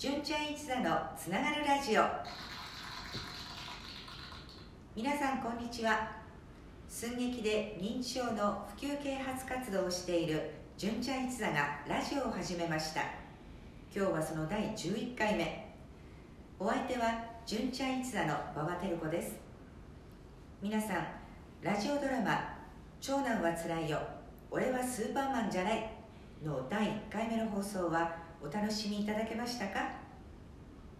純ちゃん一座のつながるラジオ。皆さんこんにちは。寸劇で認知症の普及啓発活動をしている純ちゃん一座がラジオを始めました。今日はその第11回目。お相手は純ちゃん一座の馬場照子です。皆さんラジオドラマ「長男はつらいよ。俺はスーパーマンじゃない」の第1回目の放送はお楽しみいただけましたか？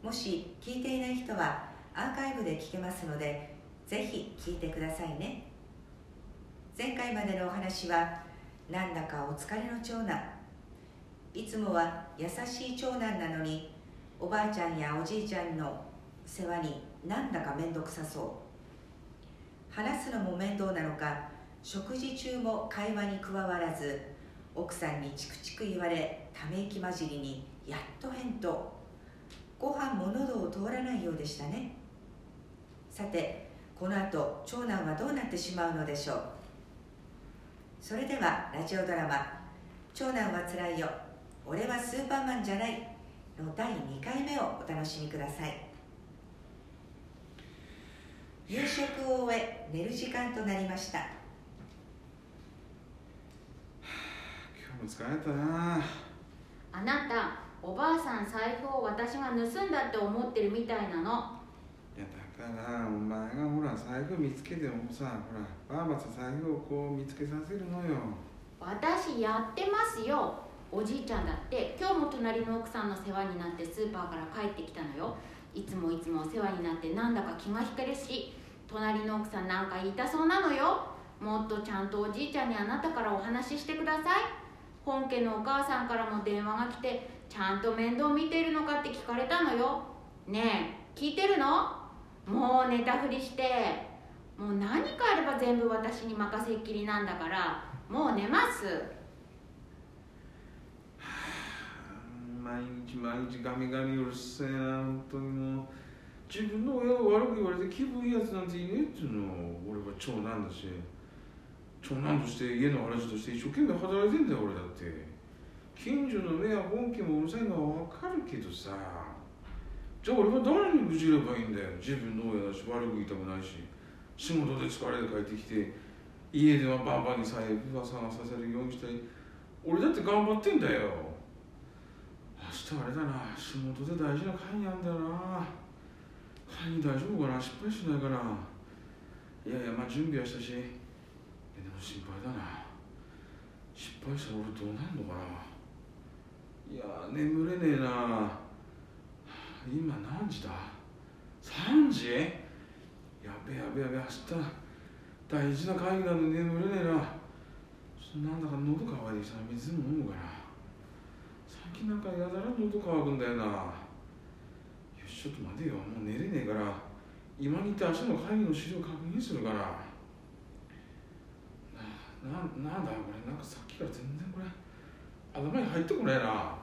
もし聞いていない人はアーカイブで聞けますのでぜひ聞いてくださいね。前回までのお話はなんだかお疲れの長男。いつもは優しい長男なのにおばあちゃんやおじいちゃんの世話になんだか面倒くさそう。話すのも面倒なのか食事中も会話に加わらず奥さんにチクチク言われため息混じりにやっと返答。ご飯も喉を通らないようでしたね。さてこの後長男はどうなってしまうのでしょう。それではラジオドラマ「長男はつらいよ。俺はスーパーマンじゃない」の第2回目をお楽しみください。夕食を終え寝る時間となりました。今日も疲れたな。あなたおばあさん財布を私が盗んだって思ってるみたいなの。いやだからお前がほら財布見つけてもさほらばあばと財布をこう見つけさせるのよ。私やってますよ。おじいちゃんだって。今日も隣の奥さんの世話になってスーパーから帰ってきたのよ。いつもいつもお世話になってなんだか気が引けるし隣の奥さんなんか言いたそうなのよ。もっとちゃんとおじいちゃんにあなたからお話ししてください本家のお母さんからも電話が来てちゃんと面倒見てるのか？って聞かれたのよねえ聞いてるのもう寝たふりしてもう何かあれば全部私に任せっきりなんだからもう寝ます 毎日毎日ガミガミうるせえな本当にもう。自分の親が悪く言われて気分いいやつなんていねえっていうの俺は長男だし。長男として家の話として一生懸命働いてんだよ俺だって。近所の目や本家もうるさいのは分かるけどさ。じゃあ俺は誰に愚痴ればいいんだよ。自分の親だし悪く言いたくないし。仕事で疲れて帰ってきて家ではバンバンに財布は探させるようにして俺だって頑張ってんだよ。明日あれだな。仕事で大事な会議あんだよな。会議大丈夫かな。失敗しないかな。いやいやまあ準備はしたし。でも心配だな。失敗したら俺どうなんのかな。いや眠れねえな。今何時だ？3時？やべやべやべ明日。大事な会議なのに眠れねえな。ちょっとなんだか喉乾いてきたら水も飲むかな。最近なんかやだら喉乾くんだよな。よしちょっと待てよ。もう寝れねえから。今に行って明日の会議の資料確認するから。なななんだよこれ。なんかさっきから全然これ頭に入ってこないな。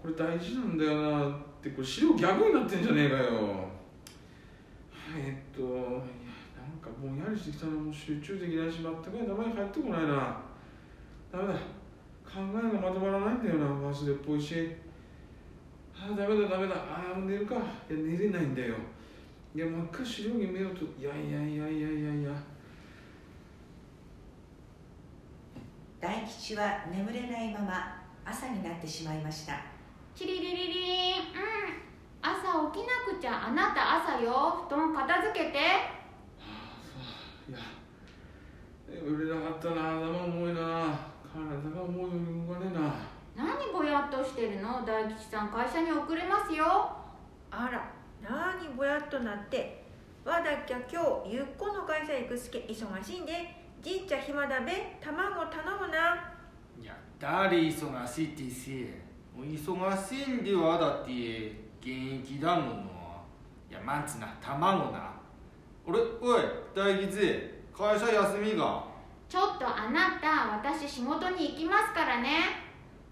これ大事なんだよなってこれ資料逆になってんじゃねえかよ。えっといやなんかぼんやりしてきたらもう集中できないし全く頭に入ってこないな。ダメだ。考えがまとまらないんだよな忘れっぽいしああダメだダメだ。ああもう寝るか。いや寝れないんだよ。いや真っ赤資料に目をと。いやいやいやいやいや。いや大吉は眠れないまま朝になってしまいました。チリリリリン。うん。朝起きなくちゃあなた朝よ。布団片付けて。いや眠れなかったな。頭重いな。体が重いより動かねえな。何ぼやっとしてるの？大吉さん会社に遅れますよ。あら、なにぼやっとなって。わだっきゃ今日、ゆっこの会社行くすけ忙しいんで、じいちゃ暇だべ、卵頼むな。いや誰忙しいってせもう忙しいんではだって現役だものいやマンツな卵な。俺おい大吉会社休みが。ちょっとあなた私仕事に行きますからね。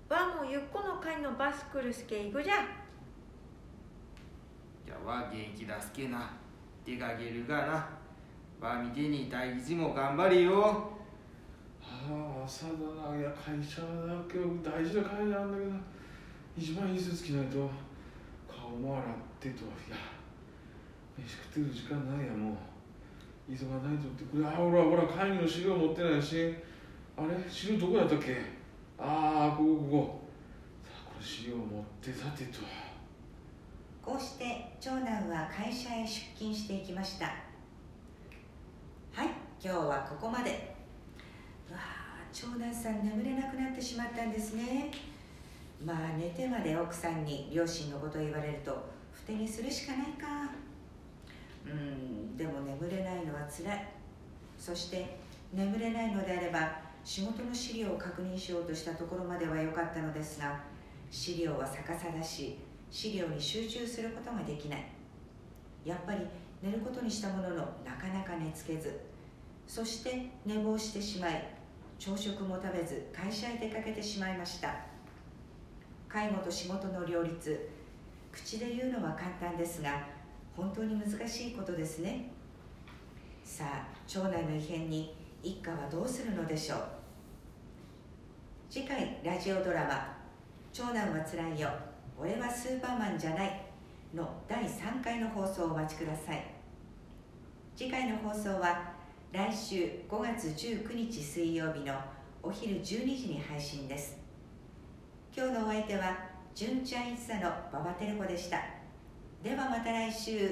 わもゆっこの会のバス来るすけ行くじゃ。いやわ元気だすけな。出かけるがな。わみてに大吉も頑張れよ。ああ朝だないや会社だ今日大事な会議なんだけど一番いいスーツ着ないと顔も洗ってといや飯食ってる時間ないやもう。急がないとってこれあほらほら会議の資料持ってないしあれ？資料どこやったっけ？ああこここ。こさあこれ資料持ってさてと。こうして長男は会社へ出勤していきました。はい今日はここまで。わあ長男さん眠れなくなってしまったんですね。まあ寝てまで奥さんに両親のことを言われるとふてにするしかないか。うんでも眠れないのはつらい。そして眠れないのであれば仕事の資料を確認しようとしたところまでは良かったのですが資料は逆さだし資料に集中することができない。やっぱり寝ることにしたもののなかなか寝つけず。そして寝坊してしまい朝食も食べず会社へ出かけてしまいました。介護と仕事の両立。口で言うのは簡単ですが本当に難しいことですね。さあ長男の異変に一家はどうするのでしょう。次回ラジオドラマ「長男はつらいよ。俺はスーパーマンじゃない」の第3回の放送をお待ちください。次回の放送は来週5月19日水曜日のお昼12時に配信です。今日のお相手は純ちゃん一座の馬場照子でした。ではまた来週。